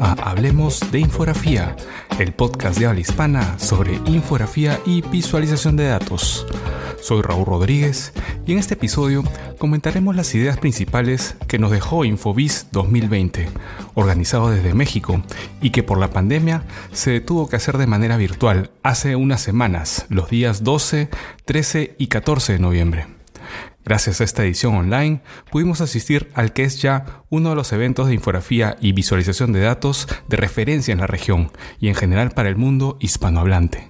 A Hablemos de Infografía, el podcast de habla hispana sobre infografía y visualización de datos. Soy Raúl Rodríguez y en este episodio comentaremos las ideas principales que nos dejó Infobiz 2020, organizado desde México y que por la pandemia se tuvo que hacer de manera virtual hace unas semanas, los días 12, 13 y 14 de noviembre. Gracias a esta edición online, pudimos asistir al que es ya uno de los eventos de infografía y visualización de datos de referencia en la región y en general para el mundo hispanohablante.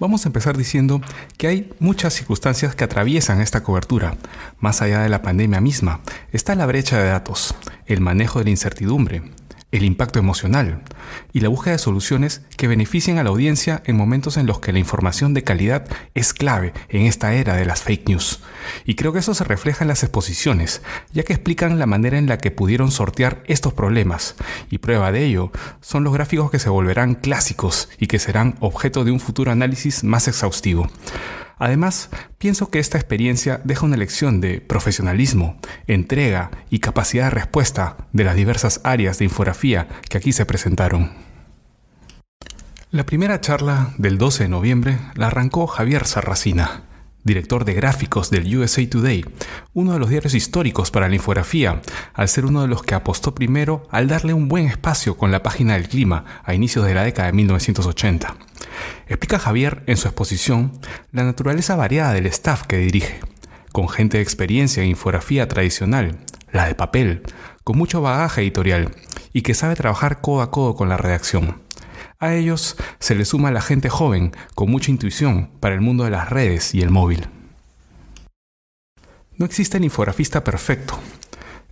Vamos a empezar diciendo que hay muchas circunstancias que atraviesan esta cobertura. Más allá de la pandemia misma, está la brecha de datos, el manejo de la incertidumbre, el impacto emocional y la búsqueda de soluciones que beneficien a la audiencia en momentos en los que la información de calidad es clave en esta era de las fake news. Y creo que eso se refleja en las exposiciones, ya que explican la manera en la que pudieron sortear estos problemas. Y prueba de ello son los gráficos que se volverán clásicos y que serán objeto de un futuro análisis más exhaustivo. Además, pienso que esta experiencia deja una lección de profesionalismo, entrega y capacidad de respuesta de las diversas áreas de infografía que aquí se presentaron. La primera charla del 12 de noviembre la arrancó Javier Sarracina, director de gráficos del USA Today, uno de los diarios históricos para la infografía, al ser uno de los que apostó primero al darle un buen espacio con la página del clima a inicios de la década de 1980. Explica Javier en su exposición la naturaleza variada del staff que dirige, con gente de experiencia en infografía tradicional, la de papel, con mucho bagaje editorial y que sabe trabajar codo a codo con la redacción. A ellos se le suma la gente joven con mucha intuición para el mundo de las redes y el móvil. No existe el infografista perfecto.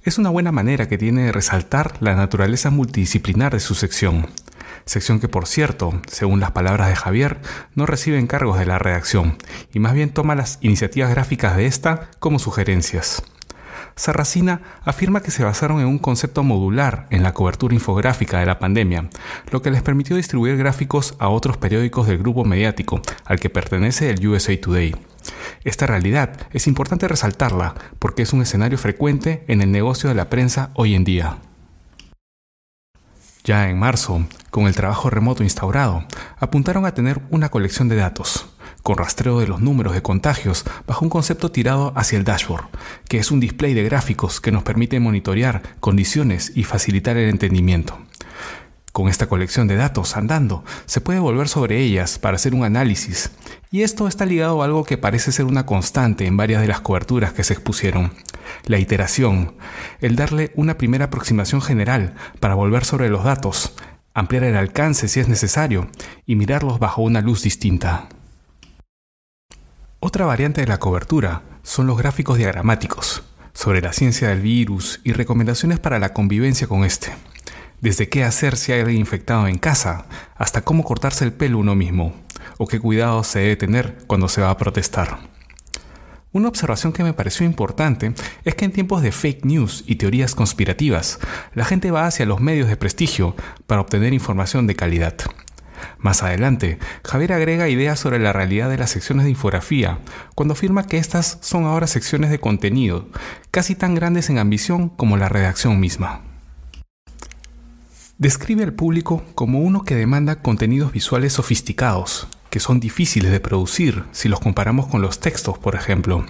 Es una buena manera que tiene de resaltar la naturaleza multidisciplinar de su sección, sección que por cierto, según las palabras de Javier, no recibe encargos de la redacción y más bien toma las iniciativas gráficas de esta como sugerencias. Sarracina afirma que se basaron en un concepto modular en la cobertura infográfica de la pandemia, lo que les permitió distribuir gráficos a otros periódicos del grupo mediático al que pertenece el USA Today. Esta realidad es importante resaltarla porque es un escenario frecuente en el negocio de la prensa hoy en día. Ya en marzo, con el trabajo remoto instaurado, apuntaron a tener una colección de datos, con rastreo de los números de contagios bajo un concepto tirado hacia el dashboard, que es un display de gráficos que nos permite monitorear condiciones y facilitar el entendimiento. Con esta colección de datos andando, se puede volver sobre ellas para hacer un análisis, y esto está ligado a algo que parece ser una constante en varias de las coberturas que se expusieron, la iteración, el darle una primera aproximación general para volver sobre los datos, ampliar el alcance si es necesario y mirarlos bajo una luz distinta. Otra variante de la cobertura son los gráficos diagramáticos, sobre la ciencia del virus y recomendaciones para la convivencia con este. Desde qué hacer si hay infectado en casa, hasta cómo cortarse el pelo uno mismo, o qué cuidado se debe tener cuando se va a protestar. Una observación que me pareció importante es que en tiempos de fake news y teorías conspirativas, la gente va hacia los medios de prestigio para obtener información de calidad. Más adelante, Javier agrega ideas sobre la realidad de las secciones de infografía, cuando afirma que estas son ahora secciones de contenido, casi tan grandes en ambición como la redacción misma. Describe al público como uno que demanda contenidos visuales sofisticados, que son difíciles de producir si los comparamos con los textos, por ejemplo.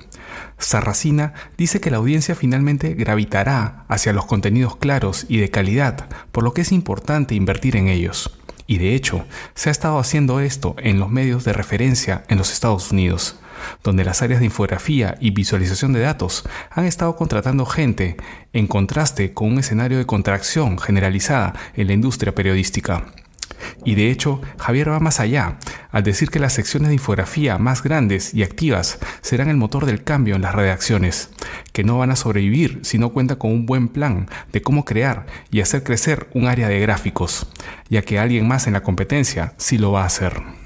Sarracina dice que la audiencia finalmente gravitará hacia los contenidos claros y de calidad, por lo que es importante invertir en ellos. Y de hecho, se ha estado haciendo esto en los medios de referencia en los Estados Unidos, donde las áreas de infografía y visualización de datos han estado contratando gente, en contraste con un escenario de contracción generalizada en la industria periodística. Y de hecho, Javier va más allá, al decir que las secciones de infografía más grandes y activas serán el motor del cambio en las redacciones, que no van a sobrevivir si no cuentan con un buen plan de cómo crear y hacer crecer un área de gráficos, ya que alguien más en la competencia sí lo va a hacer.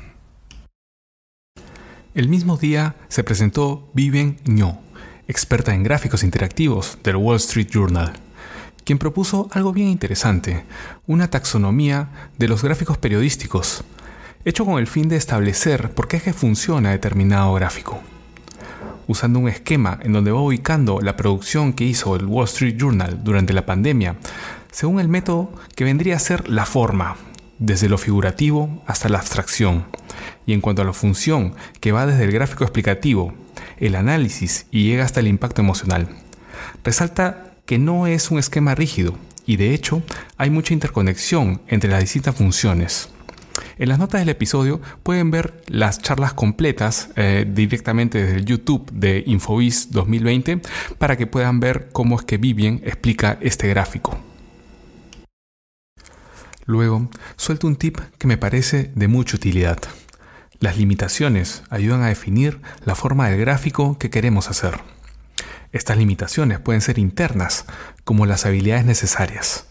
El mismo día se presentó Vivian Ño, experta en gráficos interactivos del Wall Street Journal quien propuso algo bien interesante, una taxonomía de los gráficos periodísticos, hecho con el fin de establecer por qué es que funciona determinado gráfico. Usando un esquema en donde va ubicando la producción que hizo el Wall Street Journal durante la pandemia, según el método que vendría a ser la forma, desde lo figurativo hasta la abstracción. Y en cuanto a la función, que va desde el gráfico explicativo, el análisis y llega hasta el impacto emocional. Resalta que no es un esquema rígido y de hecho hay mucha interconexión entre las distintas funciones. En las notas del episodio pueden ver las charlas completas eh, directamente desde el YouTube de Infovis 2020 para que puedan ver cómo es que Vivien explica este gráfico. Luego, suelto un tip que me parece de mucha utilidad. Las limitaciones ayudan a definir la forma del gráfico que queremos hacer. Estas limitaciones pueden ser internas, como las habilidades necesarias,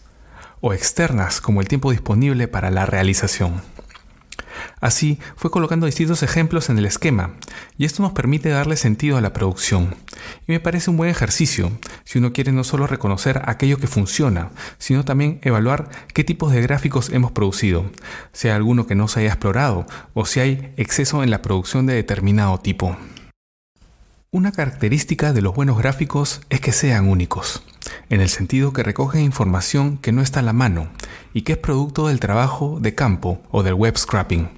o externas, como el tiempo disponible para la realización. Así, fue colocando distintos ejemplos en el esquema, y esto nos permite darle sentido a la producción. Y me parece un buen ejercicio, si uno quiere no solo reconocer aquello que funciona, sino también evaluar qué tipos de gráficos hemos producido, sea alguno que no se haya explorado, o si hay exceso en la producción de determinado tipo. Una característica de los buenos gráficos es que sean únicos, en el sentido que recogen información que no está a la mano y que es producto del trabajo de campo o del web scrapping.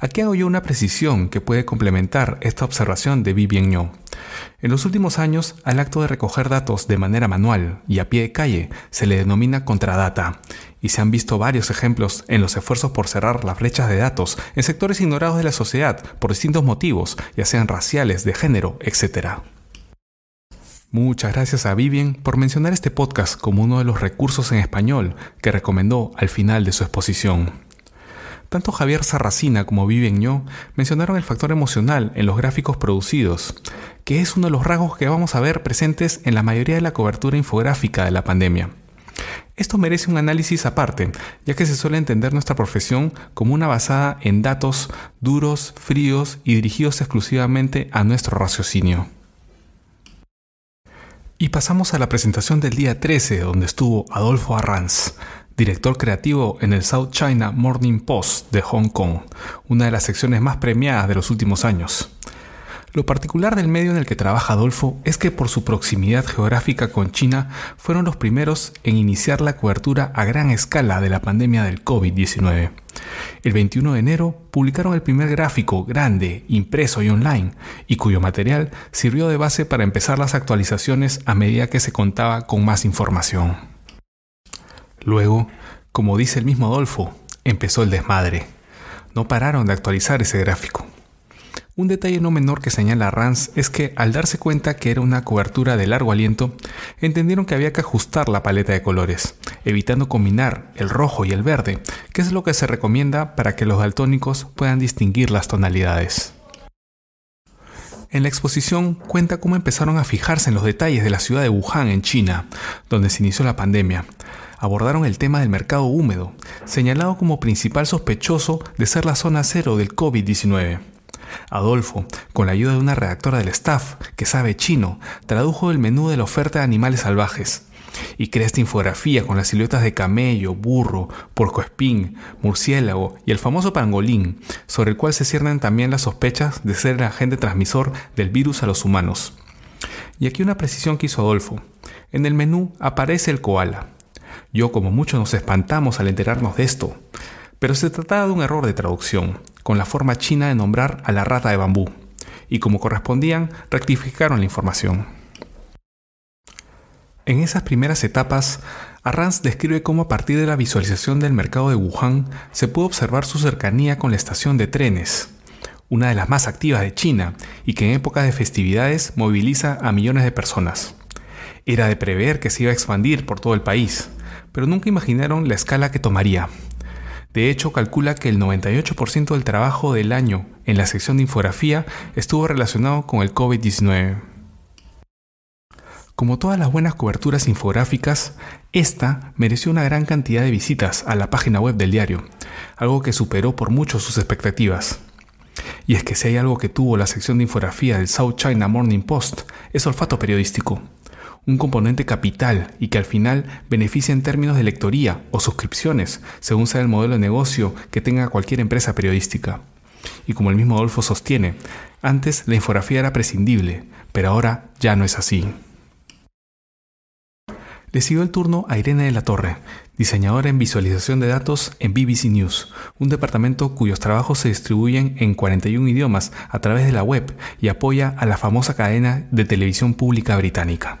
Aquí hago yo una precisión que puede complementar esta observación de Vivien En los últimos años, al acto de recoger datos de manera manual y a pie de calle se le denomina contradata, y se han visto varios ejemplos en los esfuerzos por cerrar las brechas de datos en sectores ignorados de la sociedad por distintos motivos, ya sean raciales, de género, etc. Muchas gracias a Vivien por mencionar este podcast como uno de los recursos en español que recomendó al final de su exposición. Tanto Javier Sarracina como Vivien Ño mencionaron el factor emocional en los gráficos producidos, que es uno de los rasgos que vamos a ver presentes en la mayoría de la cobertura infográfica de la pandemia. Esto merece un análisis aparte, ya que se suele entender nuestra profesión como una basada en datos duros, fríos y dirigidos exclusivamente a nuestro raciocinio. Y pasamos a la presentación del día 13, donde estuvo Adolfo Arranz, director creativo en el South China Morning Post de Hong Kong, una de las secciones más premiadas de los últimos años. Lo particular del medio en el que trabaja Adolfo es que por su proximidad geográfica con China fueron los primeros en iniciar la cobertura a gran escala de la pandemia del COVID-19. El 21 de enero publicaron el primer gráfico grande, impreso y online, y cuyo material sirvió de base para empezar las actualizaciones a medida que se contaba con más información. Luego, como dice el mismo Adolfo, empezó el desmadre. No pararon de actualizar ese gráfico. Un detalle no menor que señala Rans es que al darse cuenta que era una cobertura de largo aliento, entendieron que había que ajustar la paleta de colores, evitando combinar el rojo y el verde, que es lo que se recomienda para que los daltónicos puedan distinguir las tonalidades. En la exposición cuenta cómo empezaron a fijarse en los detalles de la ciudad de Wuhan en China, donde se inició la pandemia, abordaron el tema del mercado húmedo, señalado como principal sospechoso de ser la zona cero del COVID-19. Adolfo, con la ayuda de una redactora del staff que sabe chino, tradujo el menú de la oferta de animales salvajes y crea esta infografía con las siluetas de camello, burro, porcoespín, murciélago y el famoso pangolín, sobre el cual se ciernen también las sospechas de ser el agente transmisor del virus a los humanos. Y aquí una precisión que hizo Adolfo. En el menú aparece el koala, yo como muchos nos espantamos al enterarnos de esto, pero se trataba de un error de traducción, con la forma china de nombrar a la rata de bambú, y como correspondían, rectificaron la información. En esas primeras etapas, Arranz describe cómo a partir de la visualización del mercado de Wuhan se pudo observar su cercanía con la estación de trenes, una de las más activas de China y que en épocas de festividades moviliza a millones de personas. Era de prever que se iba a expandir por todo el país, pero nunca imaginaron la escala que tomaría. De hecho, calcula que el 98% del trabajo del año en la sección de infografía estuvo relacionado con el COVID-19. Como todas las buenas coberturas infográficas, esta mereció una gran cantidad de visitas a la página web del diario, algo que superó por mucho sus expectativas. Y es que si hay algo que tuvo la sección de infografía del South China Morning Post, es olfato periodístico un componente capital y que al final beneficia en términos de lectoría o suscripciones, según sea el modelo de negocio que tenga cualquier empresa periodística. Y como el mismo Adolfo sostiene, antes la infografía era prescindible, pero ahora ya no es así. Le siguió el turno a Irene de la Torre, diseñadora en visualización de datos en BBC News, un departamento cuyos trabajos se distribuyen en 41 idiomas a través de la web y apoya a la famosa cadena de televisión pública británica.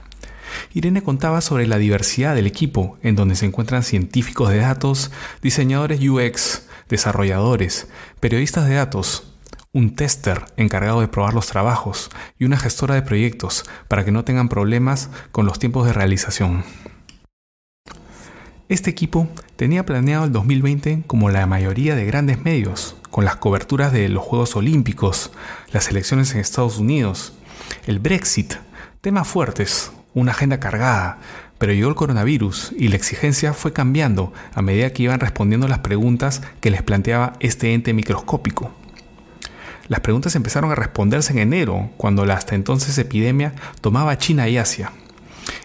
Irene contaba sobre la diversidad del equipo, en donde se encuentran científicos de datos, diseñadores UX, desarrolladores, periodistas de datos, un tester encargado de probar los trabajos y una gestora de proyectos para que no tengan problemas con los tiempos de realización. Este equipo tenía planeado el 2020 como la mayoría de grandes medios, con las coberturas de los Juegos Olímpicos, las elecciones en Estados Unidos, el Brexit, temas fuertes, una agenda cargada, pero llegó el coronavirus y la exigencia fue cambiando a medida que iban respondiendo las preguntas que les planteaba este ente microscópico. Las preguntas empezaron a responderse en enero, cuando la hasta entonces epidemia tomaba China y Asia.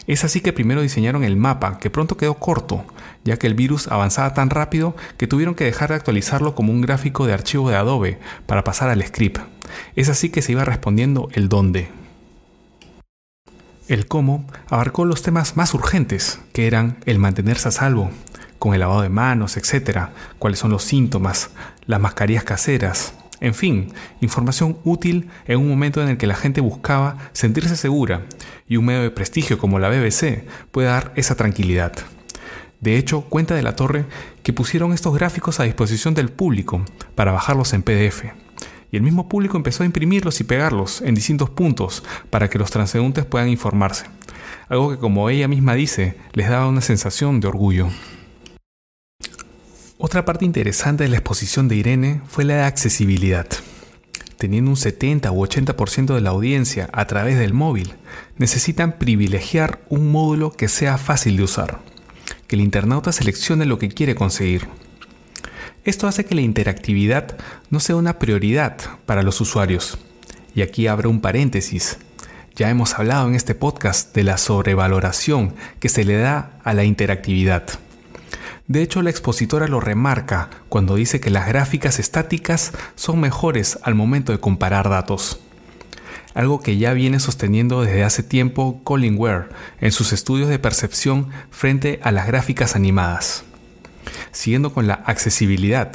Es así que primero diseñaron el mapa, que pronto quedó corto, ya que el virus avanzaba tan rápido que tuvieron que dejar de actualizarlo como un gráfico de archivo de Adobe para pasar al script. Es así que se iba respondiendo el dónde. El cómo abarcó los temas más urgentes, que eran el mantenerse a salvo, con el lavado de manos, etc., cuáles son los síntomas, las mascarillas caseras, en fin, información útil en un momento en el que la gente buscaba sentirse segura y un medio de prestigio como la BBC puede dar esa tranquilidad. De hecho, cuenta de la torre que pusieron estos gráficos a disposición del público para bajarlos en PDF y el mismo público empezó a imprimirlos y pegarlos en distintos puntos para que los transeúntes puedan informarse. Algo que como ella misma dice, les daba una sensación de orgullo. Otra parte interesante de la exposición de Irene fue la accesibilidad. Teniendo un 70 u 80% de la audiencia a través del móvil, necesitan privilegiar un módulo que sea fácil de usar, que el internauta seleccione lo que quiere conseguir esto hace que la interactividad no sea una prioridad para los usuarios. Y aquí abro un paréntesis. Ya hemos hablado en este podcast de la sobrevaloración que se le da a la interactividad. De hecho, la expositora lo remarca cuando dice que las gráficas estáticas son mejores al momento de comparar datos. Algo que ya viene sosteniendo desde hace tiempo Colin Ware en sus estudios de percepción frente a las gráficas animadas. Siguiendo con la accesibilidad,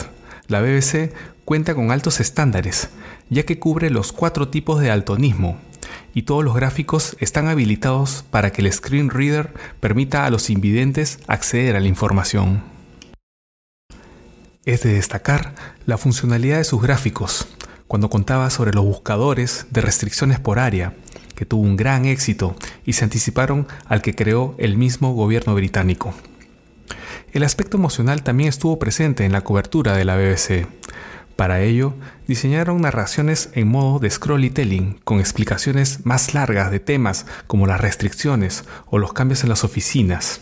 la BBC cuenta con altos estándares, ya que cubre los cuatro tipos de altonismo, y todos los gráficos están habilitados para que el screen reader permita a los invidentes acceder a la información. Es de destacar la funcionalidad de sus gráficos, cuando contaba sobre los buscadores de restricciones por área, que tuvo un gran éxito y se anticiparon al que creó el mismo gobierno británico. El aspecto emocional también estuvo presente en la cobertura de la BBC. Para ello, diseñaron narraciones en modo de scrollytelling, con explicaciones más largas de temas como las restricciones o los cambios en las oficinas.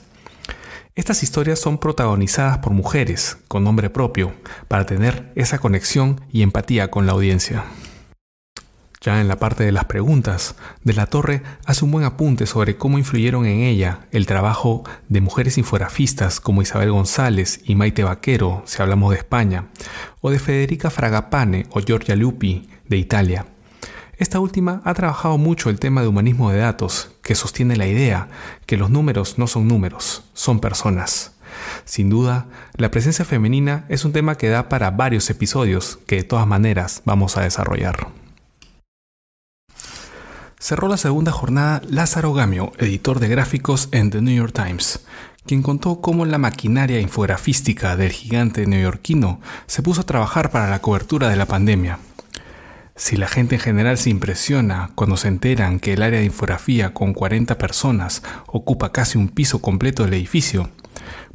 Estas historias son protagonizadas por mujeres, con nombre propio, para tener esa conexión y empatía con la audiencia. Ya en la parte de las preguntas, De la Torre hace un buen apunte sobre cómo influyeron en ella el trabajo de mujeres infografistas como Isabel González y Maite Vaquero, si hablamos de España, o de Federica Fragapane o Giorgia Lupi, de Italia. Esta última ha trabajado mucho el tema de humanismo de datos, que sostiene la idea que los números no son números, son personas. Sin duda, la presencia femenina es un tema que da para varios episodios que de todas maneras vamos a desarrollar. Cerró la segunda jornada Lázaro Gamio, editor de gráficos en The New York Times, quien contó cómo la maquinaria infografística del gigante neoyorquino se puso a trabajar para la cobertura de la pandemia. Si la gente en general se impresiona cuando se enteran que el área de infografía con 40 personas ocupa casi un piso completo del edificio,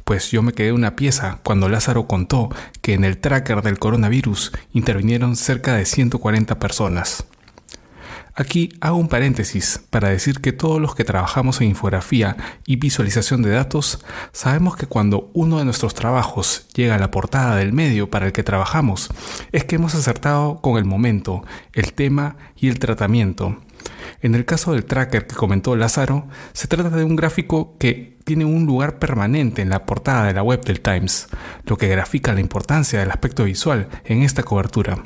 pues yo me quedé una pieza cuando Lázaro contó que en el tracker del coronavirus intervinieron cerca de 140 personas. Aquí hago un paréntesis para decir que todos los que trabajamos en infografía y visualización de datos sabemos que cuando uno de nuestros trabajos llega a la portada del medio para el que trabajamos, es que hemos acertado con el momento, el tema y el tratamiento. En el caso del tracker que comentó Lázaro, se trata de un gráfico que tiene un lugar permanente en la portada de la web del Times, lo que grafica la importancia del aspecto visual en esta cobertura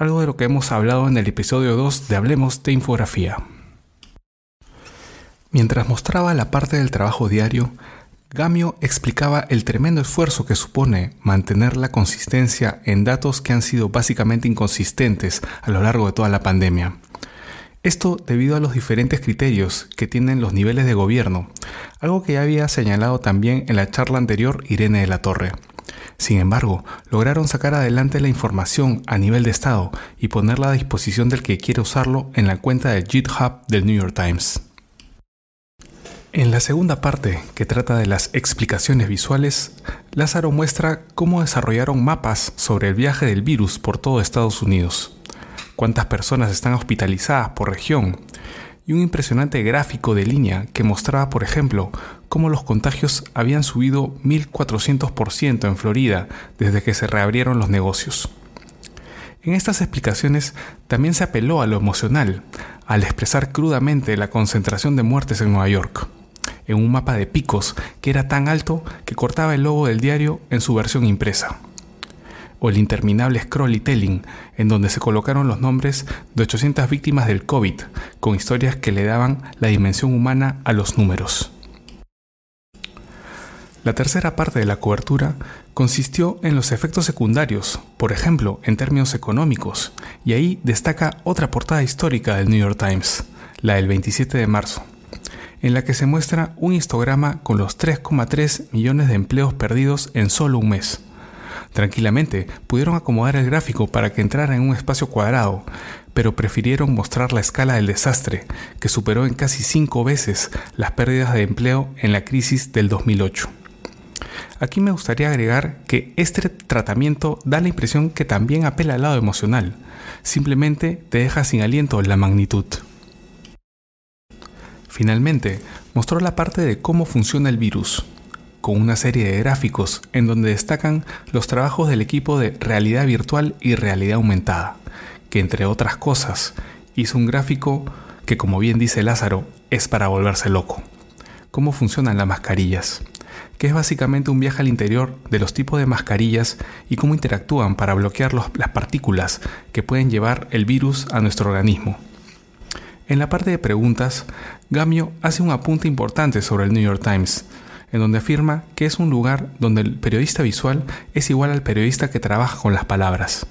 algo de lo que hemos hablado en el episodio 2 de Hablemos de Infografía. Mientras mostraba la parte del trabajo diario, Gamio explicaba el tremendo esfuerzo que supone mantener la consistencia en datos que han sido básicamente inconsistentes a lo largo de toda la pandemia. Esto debido a los diferentes criterios que tienen los niveles de gobierno, algo que ya había señalado también en la charla anterior Irene de la Torre. Sin embargo, lograron sacar adelante la información a nivel de Estado y ponerla a disposición del que quiere usarlo en la cuenta de GitHub del New York Times. En la segunda parte, que trata de las explicaciones visuales, Lázaro muestra cómo desarrollaron mapas sobre el viaje del virus por todo Estados Unidos cuántas personas están hospitalizadas por región, y un impresionante gráfico de línea que mostraba, por ejemplo, cómo los contagios habían subido 1400% en Florida desde que se reabrieron los negocios. En estas explicaciones también se apeló a lo emocional, al expresar crudamente la concentración de muertes en Nueva York, en un mapa de picos que era tan alto que cortaba el logo del diario en su versión impresa o el interminable telling, en donde se colocaron los nombres de 800 víctimas del COVID, con historias que le daban la dimensión humana a los números. La tercera parte de la cobertura consistió en los efectos secundarios, por ejemplo, en términos económicos, y ahí destaca otra portada histórica del New York Times, la del 27 de marzo, en la que se muestra un histograma con los 3,3 millones de empleos perdidos en solo un mes. Tranquilamente pudieron acomodar el gráfico para que entrara en un espacio cuadrado, pero prefirieron mostrar la escala del desastre, que superó en casi cinco veces las pérdidas de empleo en la crisis del 2008. Aquí me gustaría agregar que este tratamiento da la impresión que también apela al lado emocional, simplemente te deja sin aliento la magnitud. Finalmente, mostró la parte de cómo funciona el virus, con una serie de gráficos en donde destacan los trabajos del equipo de realidad virtual y realidad aumentada, que entre otras cosas hizo un gráfico que como bien dice Lázaro es para volverse loco. ¿Cómo funcionan las mascarillas? que es básicamente un viaje al interior de los tipos de mascarillas y cómo interactúan para bloquear las partículas que pueden llevar el virus a nuestro organismo. En la parte de preguntas, Gamio hace un apunte importante sobre el New York Times, en donde afirma que es un lugar donde el periodista visual es igual al periodista que trabaja con las palabras.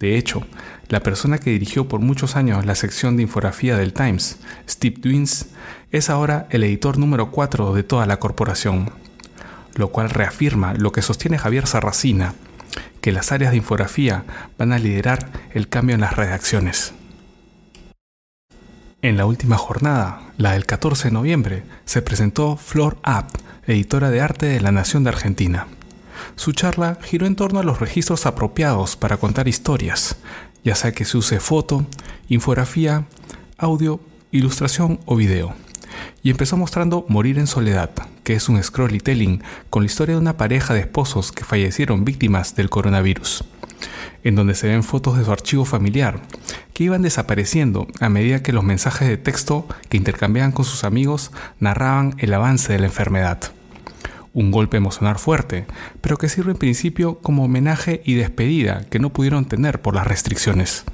De hecho, la persona que dirigió por muchos años la sección de infografía del Times, Steve Twins, es ahora el editor número 4 de toda la corporación, lo cual reafirma lo que sostiene Javier Sarracina, que las áreas de infografía van a liderar el cambio en las redacciones. En la última jornada, la del 14 de noviembre, se presentó Flor App, editora de arte de La Nación de Argentina. Su charla giró en torno a los registros apropiados para contar historias, ya sea que se use foto, infografía, audio, ilustración o video. Y empezó mostrando Morir en Soledad, que es un scrollytelling con la historia de una pareja de esposos que fallecieron víctimas del coronavirus, en donde se ven fotos de su archivo familiar, que iban desapareciendo a medida que los mensajes de texto que intercambiaban con sus amigos narraban el avance de la enfermedad un golpe emocional fuerte, pero que sirve en principio como homenaje y despedida que no pudieron tener por las restricciones.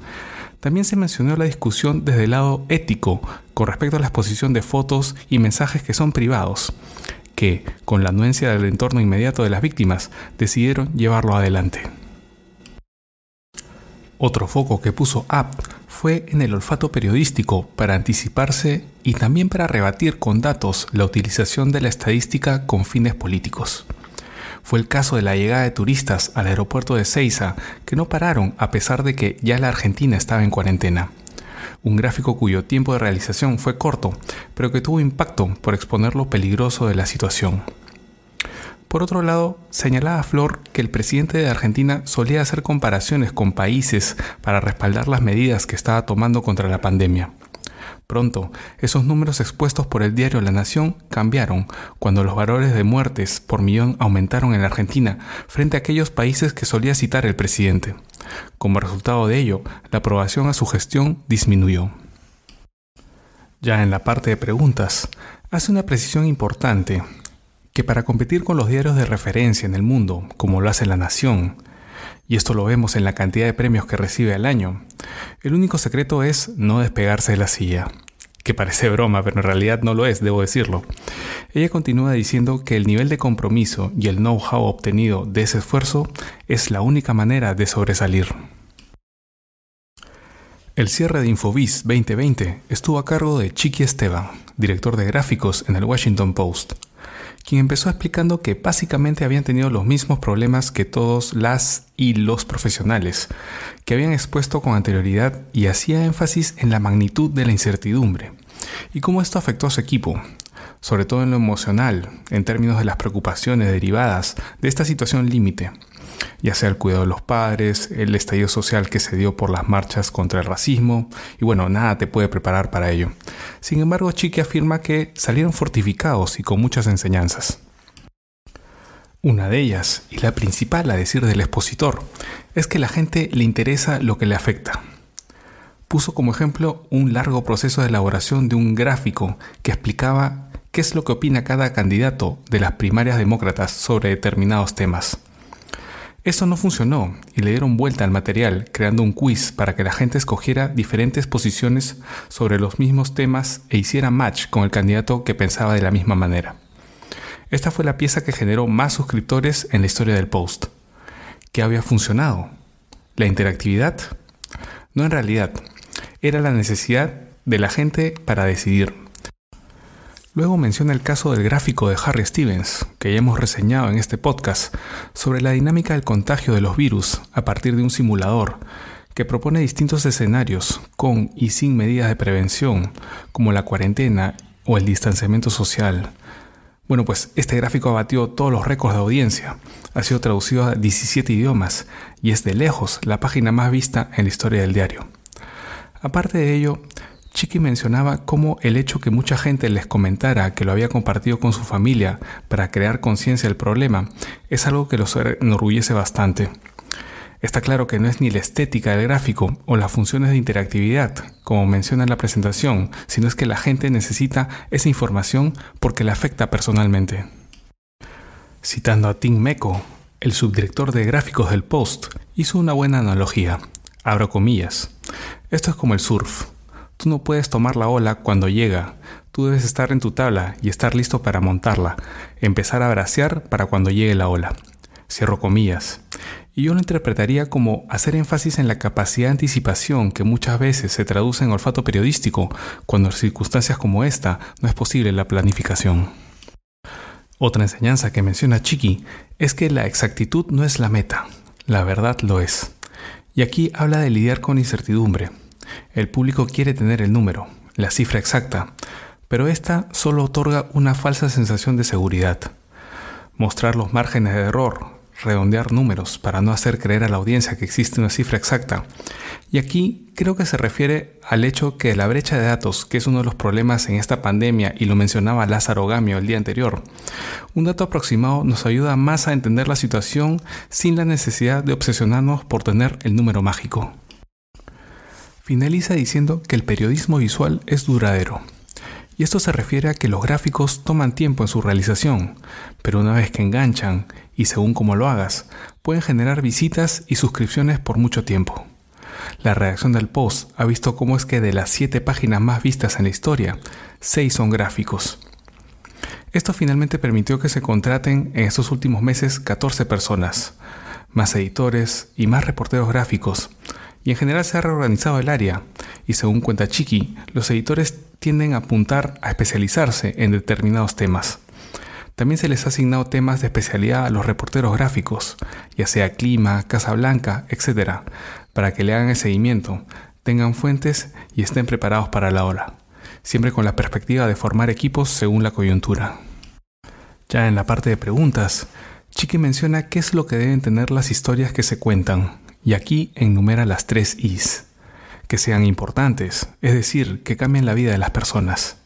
También se mencionó la discusión desde el lado ético con respecto a la exposición de fotos y mensajes que son privados, que, con la anuencia del entorno inmediato de las víctimas, decidieron llevarlo adelante. Otro foco que puso App fue en el olfato periodístico para anticiparse y también para rebatir con datos la utilización de la estadística con fines políticos. Fue el caso de la llegada de turistas al aeropuerto de Ceiza, que no pararon a pesar de que ya la Argentina estaba en cuarentena. Un gráfico cuyo tiempo de realización fue corto, pero que tuvo impacto por exponer lo peligroso de la situación. Por otro lado, señalaba Flor que el presidente de Argentina solía hacer comparaciones con países para respaldar las medidas que estaba tomando contra la pandemia. Pronto, esos números expuestos por el diario La Nación cambiaron cuando los valores de muertes por millón aumentaron en la Argentina frente a aquellos países que solía citar el presidente. Como resultado de ello, la aprobación a su gestión disminuyó. Ya en la parte de preguntas, hace una precisión importante que para competir con los diarios de referencia en el mundo, como lo hace La Nación, y esto lo vemos en la cantidad de premios que recibe al año, el único secreto es no despegarse de la silla. que parece broma, pero en realidad no lo es, debo decirlo. Ella continúa diciendo que el nivel de compromiso y el know-how obtenido de ese esfuerzo es la única manera de sobresalir. El cierre de Infobiz 2020 estuvo a cargo de Chiqui Esteban, director de gráficos en el Washington Post, quien empezó explicando que básicamente habían tenido los mismos problemas que todos las y los profesionales, que habían expuesto con anterioridad y hacía énfasis en la magnitud de la incertidumbre y cómo esto afectó a su equipo, sobre todo en lo emocional, en términos de las preocupaciones derivadas de esta situación límite, ya sea el cuidado de los padres, el estallido social que se dio por las marchas contra el racismo, y bueno, nada te puede preparar para ello. Sin embargo, Chiqui afirma que salieron fortificados y con muchas enseñanzas. Una de ellas, y la principal a decir del expositor, es que la gente le interesa lo que le afecta. Puso como ejemplo un largo proceso de elaboración de un gráfico que explicaba qué es lo que opina cada candidato de las primarias demócratas sobre determinados temas. Eso no funcionó y le dieron vuelta al material creando un quiz para que la gente escogiera diferentes posiciones sobre los mismos temas e hiciera match con el candidato que pensaba de la misma manera. Esta fue la pieza que generó más suscriptores en la historia del post. ¿Qué había funcionado? ¿La interactividad? No en realidad, era la necesidad de la gente para decidir. Luego menciona el caso del gráfico de Harry Stevens, que ya hemos reseñado en este podcast, sobre la dinámica del contagio de los virus a partir de un simulador, que propone distintos escenarios con y sin medidas de prevención, como la cuarentena o el distanciamiento social. Bueno, pues este gráfico abatió todos los récords de audiencia, ha sido traducido a 17 idiomas y es de lejos la página más vista en la historia del diario. Aparte de ello, Chiqui mencionaba cómo el hecho que mucha gente les comentara que lo había compartido con su familia para crear conciencia del problema es algo que los enorgullece bastante. Está claro que no es ni la estética del gráfico o las funciones de interactividad, como menciona en la presentación, sino es que la gente necesita esa información porque le afecta personalmente. Citando a Tim Meko, el subdirector de gráficos del Post, hizo una buena analogía. Abro comillas. Esto es como el surf. Tú no puedes tomar la ola cuando llega. Tú debes estar en tu tabla y estar listo para montarla. Empezar a bracear para cuando llegue la ola. Cierro comillas. Y yo lo interpretaría como hacer énfasis en la capacidad de anticipación que muchas veces se traduce en olfato periodístico cuando en circunstancias como esta no es posible la planificación. Otra enseñanza que menciona Chiqui es que la exactitud no es la meta, la verdad lo es. Y aquí habla de lidiar con incertidumbre, el público quiere tener el número, la cifra exacta, pero esta solo otorga una falsa sensación de seguridad. Mostrar los márgenes de error, redondear números para no hacer creer a la audiencia que existe una cifra exacta. Y aquí creo que se refiere al hecho que la brecha de datos, que es uno de los problemas en esta pandemia y lo mencionaba Lázaro Gamio el día anterior, un dato aproximado nos ayuda más a entender la situación sin la necesidad de obsesionarnos por tener el número mágico. Finaliza diciendo que el periodismo visual es duradero. Y esto se refiere a que los gráficos toman tiempo en su realización, pero una vez que enganchan, y según cómo lo hagas, pueden generar visitas y suscripciones por mucho tiempo. La redacción del post ha visto cómo es que de las 7 páginas más vistas en la historia, 6 son gráficos. Esto finalmente permitió que se contraten en estos últimos meses 14 personas, más editores y más reporteros gráficos, y en general se ha reorganizado el área, y según cuenta Chiqui, los editores tienden a apuntar a especializarse en determinados temas. También se les ha asignado temas de especialidad a los reporteros gráficos, ya sea clima, Casa Blanca, etc., para que le hagan el seguimiento, tengan fuentes y estén preparados para la ola, siempre con la perspectiva de formar equipos según la coyuntura. Ya en la parte de preguntas, Chiqui menciona qué es lo que deben tener las historias que se cuentan, y aquí enumera las tres Is. Que sean importantes, es decir, que cambien la vida de las personas.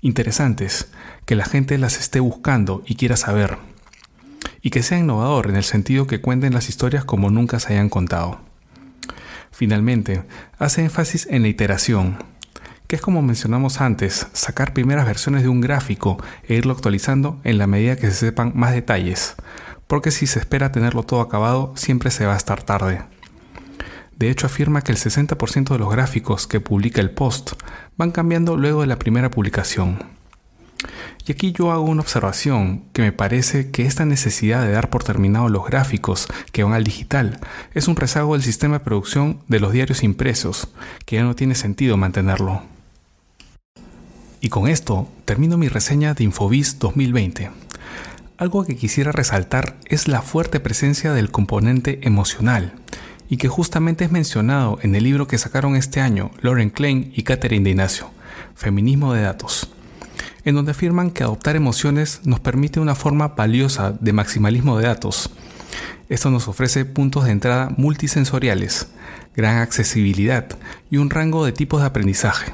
Interesantes, que la gente las esté buscando y quiera saber. Y que sea innovador en el sentido que cuenten las historias como nunca se hayan contado. Finalmente, hace énfasis en la iteración, que es como mencionamos antes, sacar primeras versiones de un gráfico e irlo actualizando en la medida que se sepan más detalles, porque si se espera tenerlo todo acabado, siempre se va a estar tarde. De hecho, afirma que el 60% de los gráficos que publica el post van cambiando luego de la primera publicación. Y aquí yo hago una observación que me parece que esta necesidad de dar por terminado los gráficos que van al digital es un rezago del sistema de producción de los diarios impresos, que ya no tiene sentido mantenerlo. Y con esto termino mi reseña de Infobiz 2020. Algo que quisiera resaltar es la fuerte presencia del componente emocional, y que justamente es mencionado en el libro que sacaron este año Lauren Klein y Catherine de Ignacio, Feminismo de Datos, en donde afirman que adoptar emociones nos permite una forma valiosa de maximalismo de datos. Esto nos ofrece puntos de entrada multisensoriales, gran accesibilidad y un rango de tipos de aprendizaje.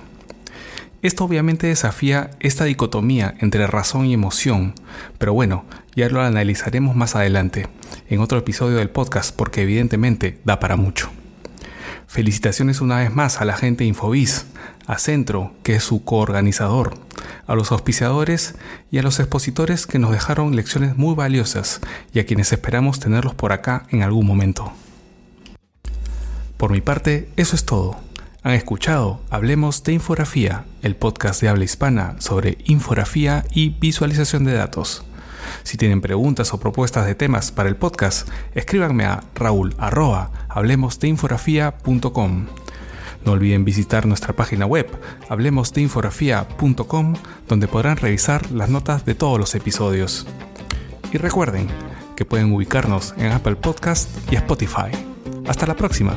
Esto obviamente desafía esta dicotomía entre razón y emoción, pero bueno, ya lo analizaremos más adelante, en otro episodio del podcast, porque evidentemente da para mucho. Felicitaciones una vez más a la gente de a Centro, que es su coorganizador, a los auspiciadores y a los expositores que nos dejaron lecciones muy valiosas y a quienes esperamos tenerlos por acá en algún momento. Por mi parte, eso es todo. Han escuchado Hablemos de Infografía, el podcast de habla hispana sobre infografía y visualización de datos. Si tienen preguntas o propuestas de temas para el podcast, escríbanme a raúl No olviden visitar nuestra página web, hablemosdeinfografía.com, donde podrán revisar las notas de todos los episodios. Y recuerden que pueden ubicarnos en Apple Podcast y Spotify. Hasta la próxima.